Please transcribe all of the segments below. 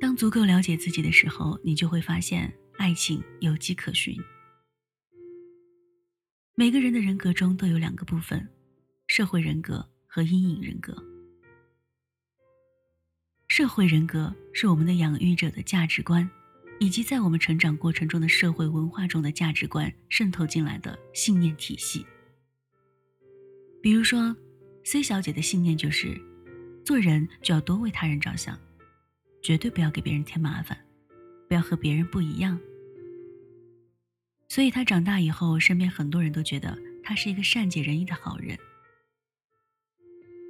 当足够了解自己的时候，你就会发现爱情有迹可循。每个人的人格中都有两个部分：社会人格和阴影人格。社会人格是我们的养育者的价值观，以及在我们成长过程中的社会文化中的价值观渗透进来的信念体系。比如说，C 小姐的信念就是，做人就要多为他人着想，绝对不要给别人添麻烦，不要和别人不一样。所以她长大以后，身边很多人都觉得她是一个善解人意的好人。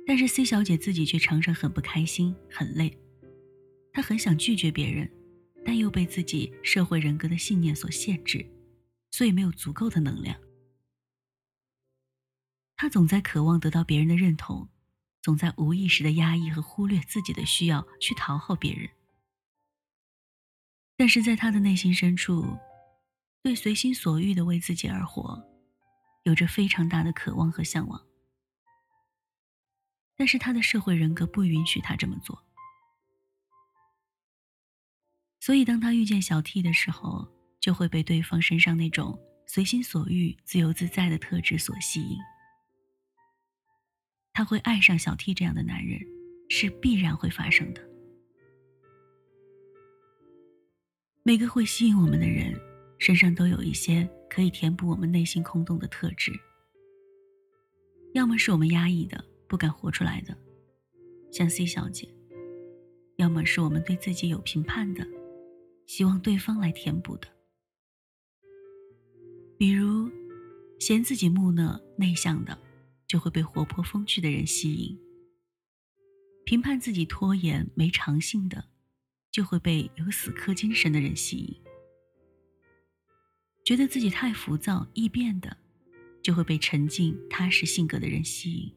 但是 C 小姐自己却常常很不开心、很累，她很想拒绝别人，但又被自己社会人格的信念所限制，所以没有足够的能量。她总在渴望得到别人的认同，总在无意识的压抑和忽略自己的需要去讨好别人。但是在他的内心深处，对随心所欲的为自己而活，有着非常大的渴望和向往。但是他的社会人格不允许他这么做，所以当他遇见小 T 的时候，就会被对方身上那种随心所欲、自由自在的特质所吸引。他会爱上小 T 这样的男人，是必然会发生的。每个会吸引我们的人，身上都有一些可以填补我们内心空洞的特质，要么是我们压抑的。不敢活出来的，像 C 小姐；要么是我们对自己有评判的，希望对方来填补的。比如，嫌自己木讷内向的，就会被活泼风趣的人吸引；评判自己拖延没长性的，就会被有死磕精神的人吸引；觉得自己太浮躁易变的，就会被沉静踏实性格的人吸引。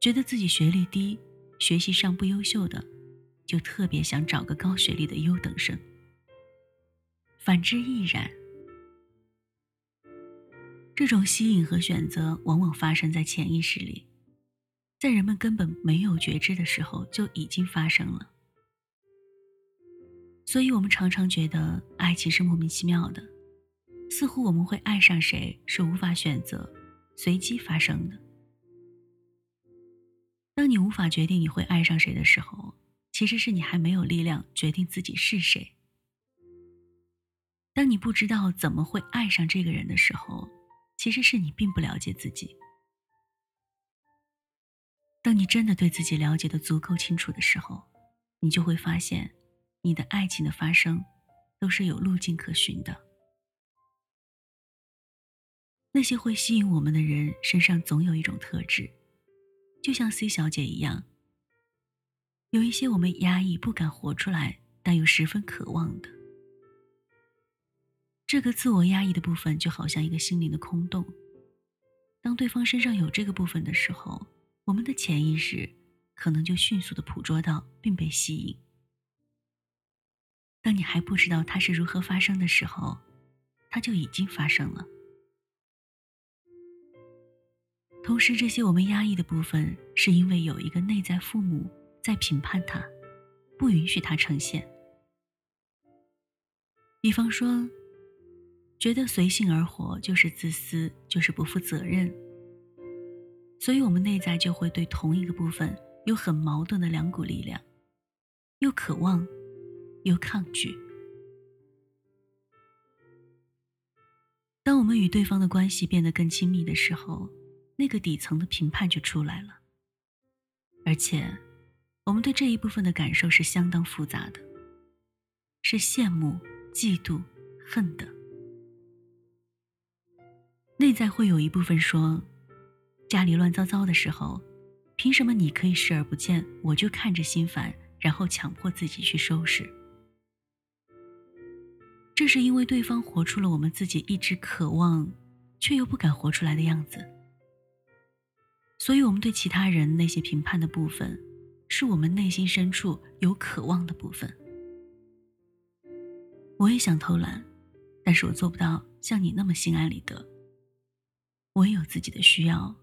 觉得自己学历低，学习上不优秀的，就特别想找个高学历的优等生。反之亦然。这种吸引和选择往往发生在潜意识里，在人们根本没有觉知的时候就已经发生了。所以，我们常常觉得爱情是莫名其妙的，似乎我们会爱上谁是无法选择、随机发生的。当你无法决定你会爱上谁的时候，其实是你还没有力量决定自己是谁。当你不知道怎么会爱上这个人的时候，其实是你并不了解自己。当你真的对自己了解的足够清楚的时候，你就会发现，你的爱情的发生，都是有路径可循的。那些会吸引我们的人身上总有一种特质。就像 C 小姐一样，有一些我们压抑不敢活出来，但又十分渴望的。这个自我压抑的部分，就好像一个心灵的空洞。当对方身上有这个部分的时候，我们的潜意识可能就迅速的捕捉到并被吸引。当你还不知道它是如何发生的时候，它就已经发生了。同时，这些我们压抑的部分，是因为有一个内在父母在评判他，不允许他呈现。比方说，觉得随性而活就是自私，就是不负责任，所以我们内在就会对同一个部分有很矛盾的两股力量，又渴望，又抗拒。当我们与对方的关系变得更亲密的时候，那个底层的评判就出来了，而且，我们对这一部分的感受是相当复杂的，是羡慕、嫉妒、恨的。内在会有一部分说：“家里乱糟糟的时候，凭什么你可以视而不见，我就看着心烦，然后强迫自己去收拾？”这是因为对方活出了我们自己一直渴望，却又不敢活出来的样子。所以，我们对其他人那些评判的部分，是我们内心深处有渴望的部分。我也想偷懒，但是我做不到像你那么心安理得。我也有自己的需要，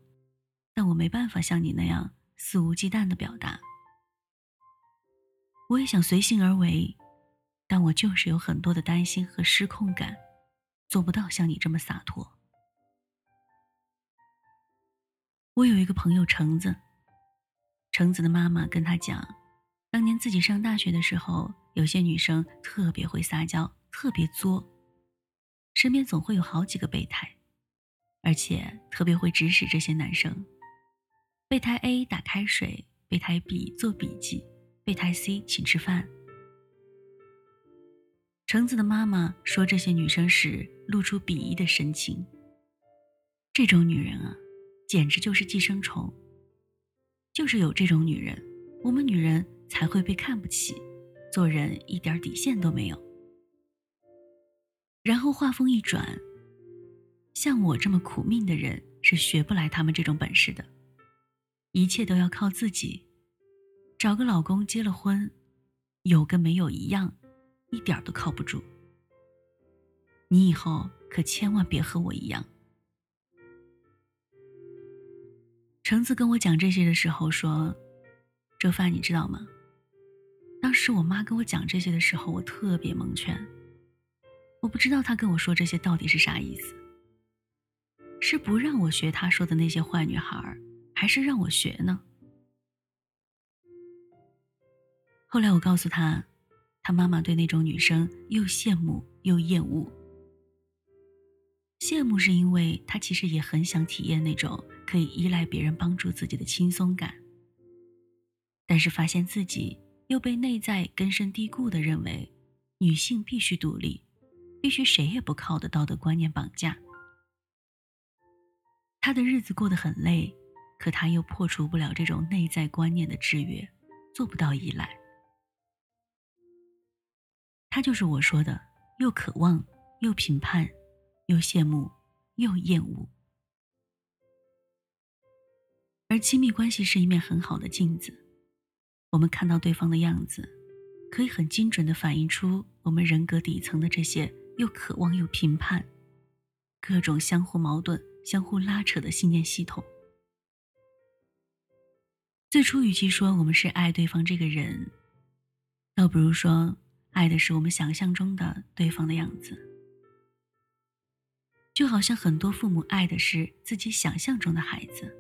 但我没办法像你那样肆无忌惮的表达。我也想随性而为，但我就是有很多的担心和失控感，做不到像你这么洒脱。我有一个朋友橙子，橙子的妈妈跟他讲，当年自己上大学的时候，有些女生特别会撒娇，特别作，身边总会有好几个备胎，而且特别会指使这些男生。备胎 A 打开水，备胎 B 做笔记，备胎 C 请吃饭。橙子的妈妈说，这些女生时露出鄙夷的神情。这种女人啊。简直就是寄生虫。就是有这种女人，我们女人才会被看不起，做人一点底线都没有。然后话锋一转，像我这么苦命的人是学不来他们这种本事的，一切都要靠自己。找个老公结了婚，有跟没有一样，一点都靠不住。你以后可千万别和我一样。橙子跟我讲这些的时候说：“周范，你知道吗？当时我妈跟我讲这些的时候，我特别蒙圈。我不知道她跟我说这些到底是啥意思，是不让我学他说的那些坏女孩，还是让我学呢？”后来我告诉她，她妈妈对那种女生又羡慕又厌恶。羡慕是因为她其实也很想体验那种。可以依赖别人帮助自己的轻松感，但是发现自己又被内在根深蒂固的认为女性必须独立，必须谁也不靠的道德观念绑架。他的日子过得很累，可他又破除不了这种内在观念的制约，做不到依赖。他就是我说的，又渴望，又评判，又羡慕，又厌恶。而亲密关系是一面很好的镜子，我们看到对方的样子，可以很精准的反映出我们人格底层的这些又渴望又评判、各种相互矛盾、相互拉扯的信念系统。最初，与其说我们是爱对方这个人，倒不如说爱的是我们想象中的对方的样子。就好像很多父母爱的是自己想象中的孩子。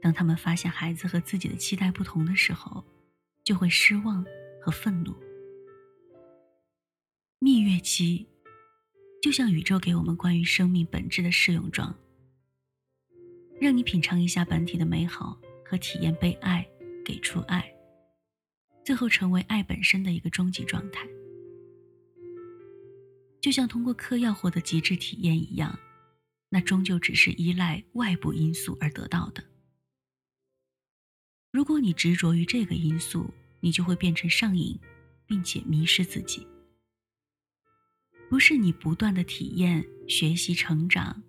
当他们发现孩子和自己的期待不同的时候，就会失望和愤怒。蜜月期，就像宇宙给我们关于生命本质的试用装，让你品尝一下本体的美好和体验被爱，给出爱，最后成为爱本身的一个终极状态。就像通过嗑药获得极致体验一样，那终究只是依赖外部因素而得到的。如果你执着于这个因素，你就会变成上瘾，并且迷失自己。不是你不断的体验、学习、成长、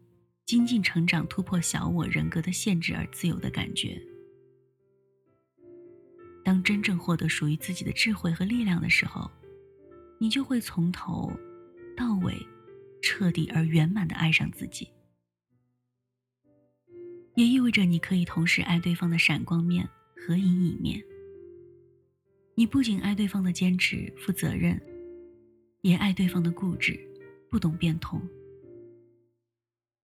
精进、成长、突破小我人格的限制而自由的感觉。当真正获得属于自己的智慧和力量的时候，你就会从头到尾，彻底而圆满的爱上自己。也意味着你可以同时爱对方的闪光面。和阴影面，你不仅爱对方的坚持、负责任，也爱对方的固执、不懂变通。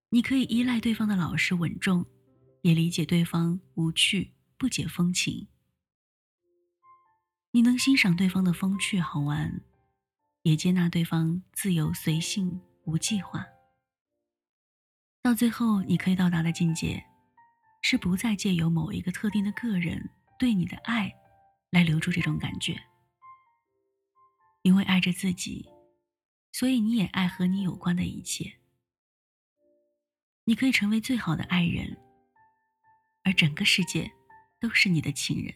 你可以依赖对方的老实稳重，也理解对方无趣、不解风情。你能欣赏对方的风趣好玩，也接纳对方自由随性、无计划。到最后，你可以到达的境界。是不再借由某一个特定的个人对你的爱，来留住这种感觉。因为爱着自己，所以你也爱和你有关的一切。你可以成为最好的爱人，而整个世界都是你的情人。